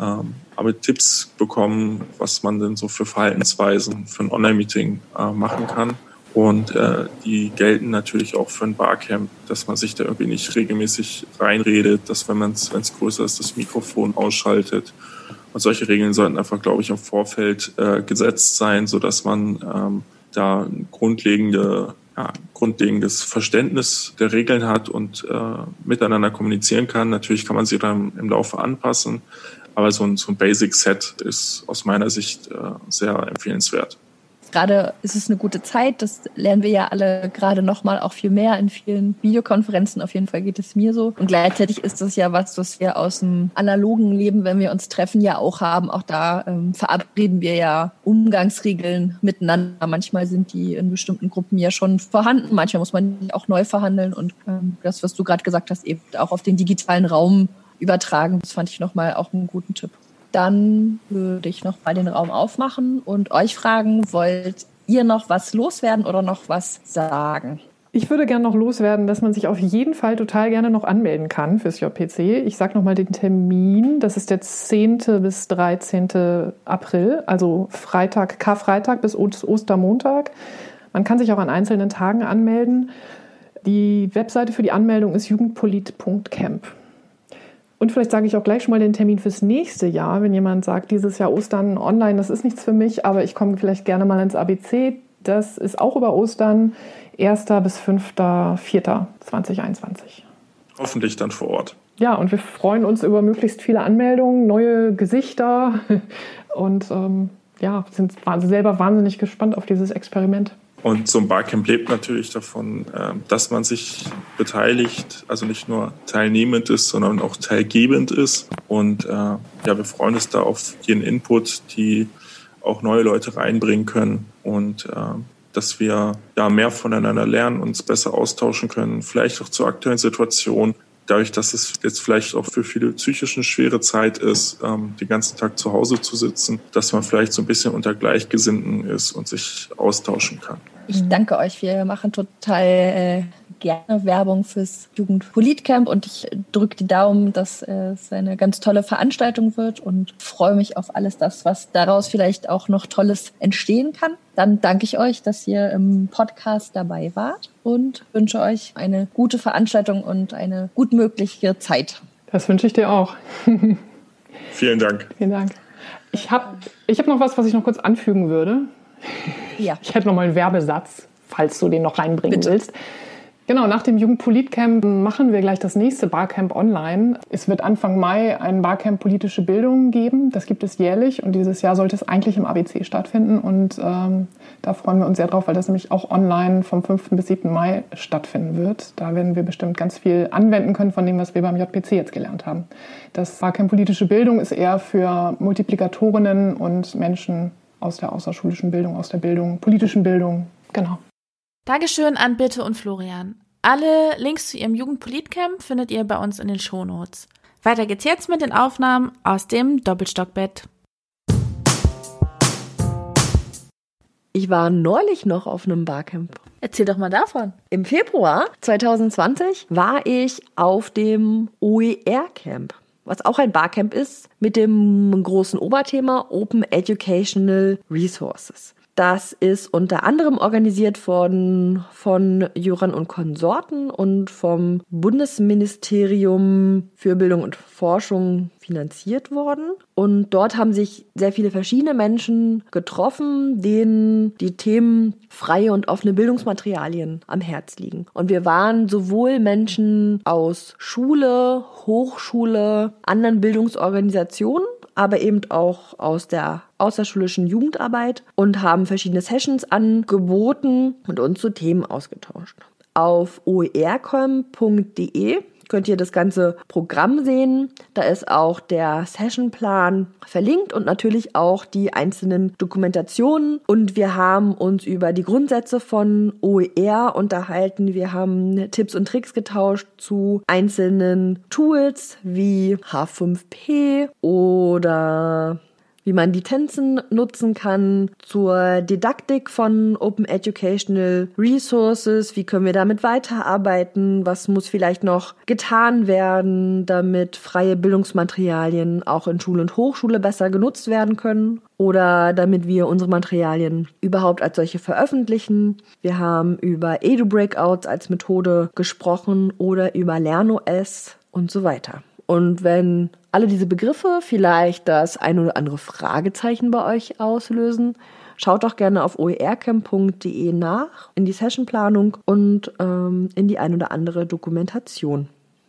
ähm, aber Tipps bekommen, was man denn so für Verhaltensweisen für ein Online-Meeting äh, machen kann. Und äh, die gelten natürlich auch für ein Barcamp, dass man sich da irgendwie nicht regelmäßig reinredet, dass wenn man es, größer ist, das Mikrofon ausschaltet. Und solche Regeln sollten einfach, glaube ich, im Vorfeld äh, gesetzt sein, so dass man ähm, da ein grundlegende, ja, grundlegendes Verständnis der Regeln hat und äh, miteinander kommunizieren kann. Natürlich kann man sie dann im Laufe anpassen, aber so ein, so ein Basic-Set ist aus meiner Sicht äh, sehr empfehlenswert. Gerade ist es eine gute Zeit, das lernen wir ja alle gerade nochmal auch viel mehr in vielen Videokonferenzen. Auf jeden Fall geht es mir so. Und gleichzeitig ist das ja was, was wir aus dem analogen Leben, wenn wir uns treffen, ja auch haben. Auch da ähm, verabreden wir ja Umgangsregeln miteinander. Manchmal sind die in bestimmten Gruppen ja schon vorhanden. Manchmal muss man die auch neu verhandeln. Und ähm, das, was du gerade gesagt hast, eben auch auf den digitalen Raum übertragen. Das fand ich nochmal auch einen guten Tipp. Dann würde ich noch mal den Raum aufmachen und euch fragen, wollt ihr noch was loswerden oder noch was sagen? Ich würde gerne noch loswerden, dass man sich auf jeden Fall total gerne noch anmelden kann fürs JPC. Ich sage nochmal den Termin. Das ist der 10. bis 13. April, also Freitag, Karfreitag bis Ostermontag. Man kann sich auch an einzelnen Tagen anmelden. Die Webseite für die Anmeldung ist jugendpolit.camp. Und vielleicht sage ich auch gleich schon mal den Termin fürs nächste Jahr, wenn jemand sagt, dieses Jahr Ostern online, das ist nichts für mich, aber ich komme vielleicht gerne mal ins ABC. Das ist auch über Ostern, 1. bis 5.4.2021. Hoffentlich dann vor Ort. Ja, und wir freuen uns über möglichst viele Anmeldungen, neue Gesichter und ähm, ja, sind selber wahnsinnig gespannt auf dieses Experiment. Und so ein Barcamp lebt natürlich davon, ähm, dass man sich beteiligt, also nicht nur teilnehmend ist, sondern auch teilgebend ist. Und äh, ja, wir freuen uns da auf jeden Input, die auch neue Leute reinbringen können und äh, dass wir ja mehr voneinander lernen, uns besser austauschen können, vielleicht auch zur aktuellen Situation, dadurch, dass es jetzt vielleicht auch für viele psychisch eine schwere Zeit ist, ähm, den ganzen Tag zu Hause zu sitzen, dass man vielleicht so ein bisschen unter Gleichgesinnten ist und sich austauschen kann. Ich danke euch. Wir machen total äh, gerne Werbung fürs Jugendpolitcamp und ich drücke die Daumen, dass äh, es eine ganz tolle Veranstaltung wird und freue mich auf alles das, was daraus vielleicht auch noch Tolles entstehen kann. Dann danke ich euch, dass ihr im Podcast dabei wart und wünsche euch eine gute Veranstaltung und eine gut mögliche Zeit. Das wünsche ich dir auch. Vielen Dank. Vielen Dank. Ich habe ich hab noch was, was ich noch kurz anfügen würde. Ja. Ich hätte noch mal einen Werbesatz, falls du den noch reinbringen Bitte. willst. Genau, nach dem Jugendpolitcamp machen wir gleich das nächste Barcamp online. Es wird Anfang Mai ein Barcamp politische Bildung geben. Das gibt es jährlich und dieses Jahr sollte es eigentlich im ABC stattfinden. Und ähm, da freuen wir uns sehr drauf, weil das nämlich auch online vom 5. bis 7. Mai stattfinden wird. Da werden wir bestimmt ganz viel anwenden können von dem, was wir beim JPC jetzt gelernt haben. Das Barcamp politische Bildung ist eher für Multiplikatorinnen und Menschen aus der außerschulischen Bildung, aus der Bildung, politischen Bildung. Genau. Dankeschön an Bitte und Florian. Alle Links zu ihrem Jugendpolitcamp findet ihr bei uns in den Shownotes. Weiter geht's jetzt mit den Aufnahmen aus dem Doppelstockbett. Ich war neulich noch auf einem Barcamp. Erzähl doch mal davon. Im Februar 2020 war ich auf dem OER-Camp was auch ein Barcamp ist, mit dem großen Oberthema Open Educational Resources. Das ist unter anderem organisiert worden von Joran und Konsorten und vom Bundesministerium für Bildung und Forschung finanziert worden. Und dort haben sich sehr viele verschiedene Menschen getroffen, denen die Themen freie und offene Bildungsmaterialien am Herz liegen. Und wir waren sowohl Menschen aus Schule, Hochschule, anderen Bildungsorganisationen, aber eben auch aus der außerschulischen Jugendarbeit und haben verschiedene Sessions angeboten und uns zu Themen ausgetauscht. Auf oercom.de könnt ihr das ganze Programm sehen. Da ist auch der Sessionplan verlinkt und natürlich auch die einzelnen Dokumentationen. Und wir haben uns über die Grundsätze von OER unterhalten. Wir haben Tipps und Tricks getauscht zu einzelnen Tools wie H5P oder wie man die Tänzen nutzen kann, zur Didaktik von Open Educational Resources, wie können wir damit weiterarbeiten, was muss vielleicht noch getan werden, damit freie Bildungsmaterialien auch in Schule und Hochschule besser genutzt werden können oder damit wir unsere Materialien überhaupt als solche veröffentlichen. Wir haben über Edu-Breakouts als Methode gesprochen oder über LernOS und so weiter. Und wenn alle diese Begriffe vielleicht das ein oder andere Fragezeichen bei euch auslösen, schaut doch gerne auf oercamp.de nach in die Sessionplanung und ähm, in die ein oder andere Dokumentation.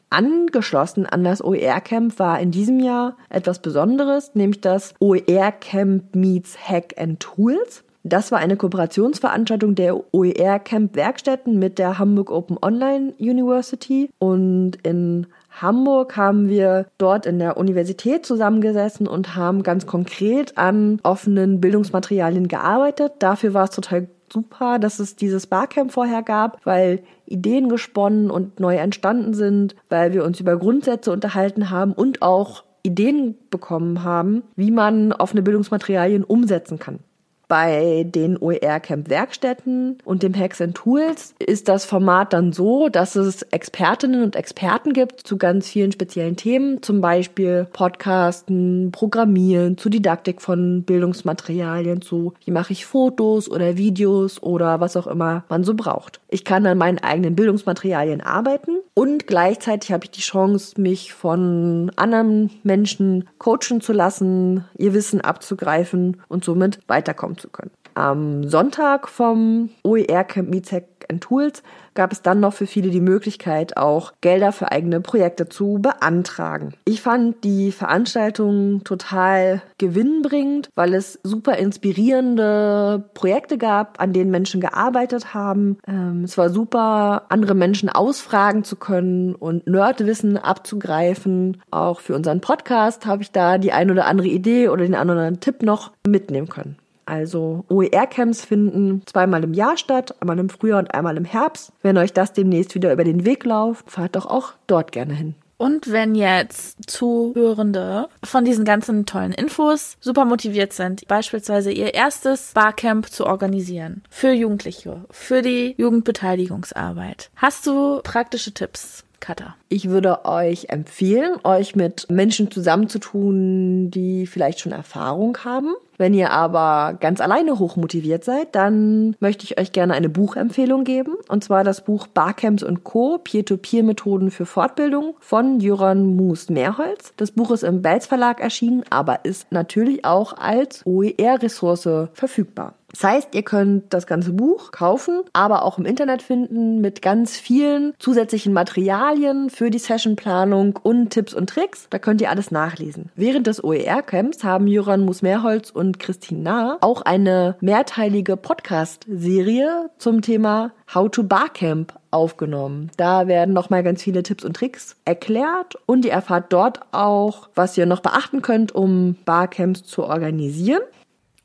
Angeschlossen an das OER-Camp war in diesem Jahr etwas Besonderes, nämlich das OER-Camp Meets Hack and Tools. Das war eine Kooperationsveranstaltung der OER Camp Werkstätten mit der Hamburg Open Online University und in Hamburg haben wir dort in der Universität zusammengesessen und haben ganz konkret an offenen Bildungsmaterialien gearbeitet. Dafür war es total super, dass es dieses Barcamp vorher gab, weil Ideen gesponnen und neu entstanden sind, weil wir uns über Grundsätze unterhalten haben und auch Ideen bekommen haben, wie man offene Bildungsmaterialien umsetzen kann. Bei den OER-Camp-Werkstätten und dem Hacks and Tools ist das Format dann so, dass es Expertinnen und Experten gibt zu ganz vielen speziellen Themen, zum Beispiel Podcasten, Programmieren, zu Didaktik von Bildungsmaterialien, zu wie mache ich Fotos oder Videos oder was auch immer man so braucht. Ich kann an meinen eigenen Bildungsmaterialien arbeiten und gleichzeitig habe ich die Chance, mich von anderen Menschen coachen zu lassen, ihr Wissen abzugreifen und somit weiterkommen zu können. Am Sonntag vom OER Camp Meetech and Tools gab es dann noch für viele die Möglichkeit, auch Gelder für eigene Projekte zu beantragen. Ich fand die Veranstaltung total gewinnbringend, weil es super inspirierende Projekte gab, an denen Menschen gearbeitet haben. Ähm, es war super, andere Menschen ausfragen zu können und Nerdwissen abzugreifen. Auch für unseren Podcast habe ich da die ein oder andere Idee oder den anderen Tipp noch mitnehmen können. Also OER-Camps finden zweimal im Jahr statt, einmal im Frühjahr und einmal im Herbst. Wenn euch das demnächst wieder über den Weg läuft, fahrt doch auch dort gerne hin. Und wenn jetzt Zuhörende von diesen ganzen tollen Infos super motiviert sind, beispielsweise ihr erstes Barcamp zu organisieren für Jugendliche, für die Jugendbeteiligungsarbeit, hast du praktische Tipps? Cutter. Ich würde euch empfehlen, euch mit Menschen zusammenzutun, die vielleicht schon Erfahrung haben. Wenn ihr aber ganz alleine hochmotiviert seid, dann möchte ich euch gerne eine Buchempfehlung geben. Und zwar das Buch Barcamps und Co. Peer-to-Peer-Methoden für Fortbildung von Jöran Moos-Mehrholz. Das Buch ist im Belz Verlag erschienen, aber ist natürlich auch als OER-Ressource verfügbar. Das heißt, ihr könnt das ganze Buch kaufen, aber auch im Internet finden mit ganz vielen zusätzlichen Materialien für die Sessionplanung und Tipps und Tricks. Da könnt ihr alles nachlesen. Während des OER-Camps haben Jöran Musmeerholz und Christine Nahr auch eine mehrteilige Podcast-Serie zum Thema How to Barcamp aufgenommen. Da werden nochmal ganz viele Tipps und Tricks erklärt und ihr erfahrt dort auch, was ihr noch beachten könnt, um Barcamps zu organisieren.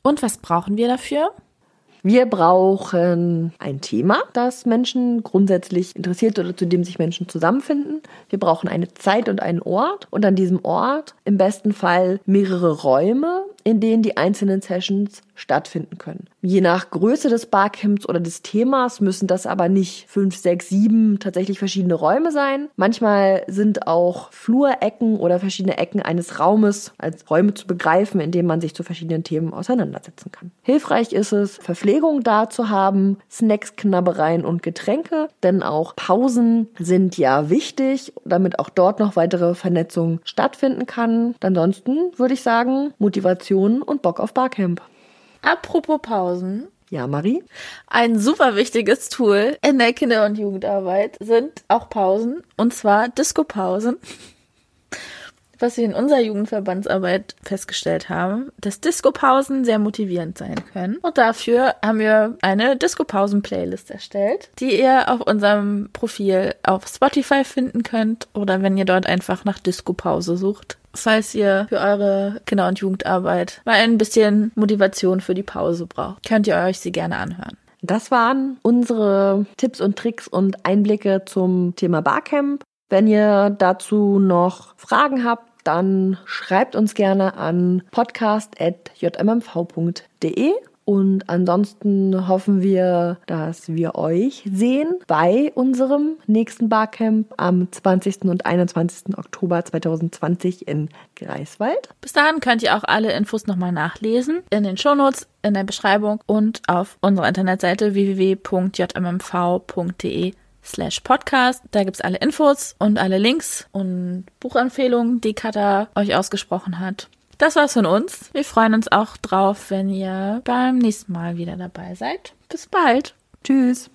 Und was brauchen wir dafür? Wir brauchen ein Thema, das Menschen grundsätzlich interessiert oder zu dem sich Menschen zusammenfinden. Wir brauchen eine Zeit und einen Ort und an diesem Ort im besten Fall mehrere Räume, in denen die einzelnen Sessions stattfinden können. Je nach Größe des Barcamps oder des Themas müssen das aber nicht fünf, sechs, sieben tatsächlich verschiedene Räume sein. Manchmal sind auch Flurecken oder verschiedene Ecken eines Raumes als Räume zu begreifen, in denen man sich zu verschiedenen Themen auseinandersetzen kann. Hilfreich ist es, Verpflegung da zu haben, Snacks, Knabbereien und Getränke, denn auch Pausen sind ja wichtig, damit auch dort noch weitere Vernetzung stattfinden kann. Ansonsten würde ich sagen, Motivation und Bock auf Barcamp. Apropos Pausen. Ja, Marie? Ein super wichtiges Tool in der Kinder- und Jugendarbeit sind auch Pausen. Und zwar Disco-Pausen. Was wir in unserer Jugendverbandsarbeit festgestellt haben, dass Disco-Pausen sehr motivierend sein können. Und dafür haben wir eine Disco-Pausen-Playlist erstellt, die ihr auf unserem Profil auf Spotify finden könnt oder wenn ihr dort einfach nach Disco-Pause sucht. Falls ihr für eure Kinder- und Jugendarbeit mal ein bisschen Motivation für die Pause braucht, könnt ihr euch sie gerne anhören. Das waren unsere Tipps und Tricks und Einblicke zum Thema Barcamp. Wenn ihr dazu noch Fragen habt, dann schreibt uns gerne an podcast.jmmv.de. Und ansonsten hoffen wir, dass wir euch sehen bei unserem nächsten Barcamp am 20. und 21. Oktober 2020 in Greifswald. Bis dahin könnt ihr auch alle Infos nochmal nachlesen in den Shownotes, in der Beschreibung und auf unserer Internetseite www.jmmv.de slash podcast. Da gibt's alle Infos und alle Links und Buchempfehlungen, die Kata euch ausgesprochen hat. Das war's von uns. Wir freuen uns auch drauf, wenn ihr beim nächsten Mal wieder dabei seid. Bis bald. Tschüss.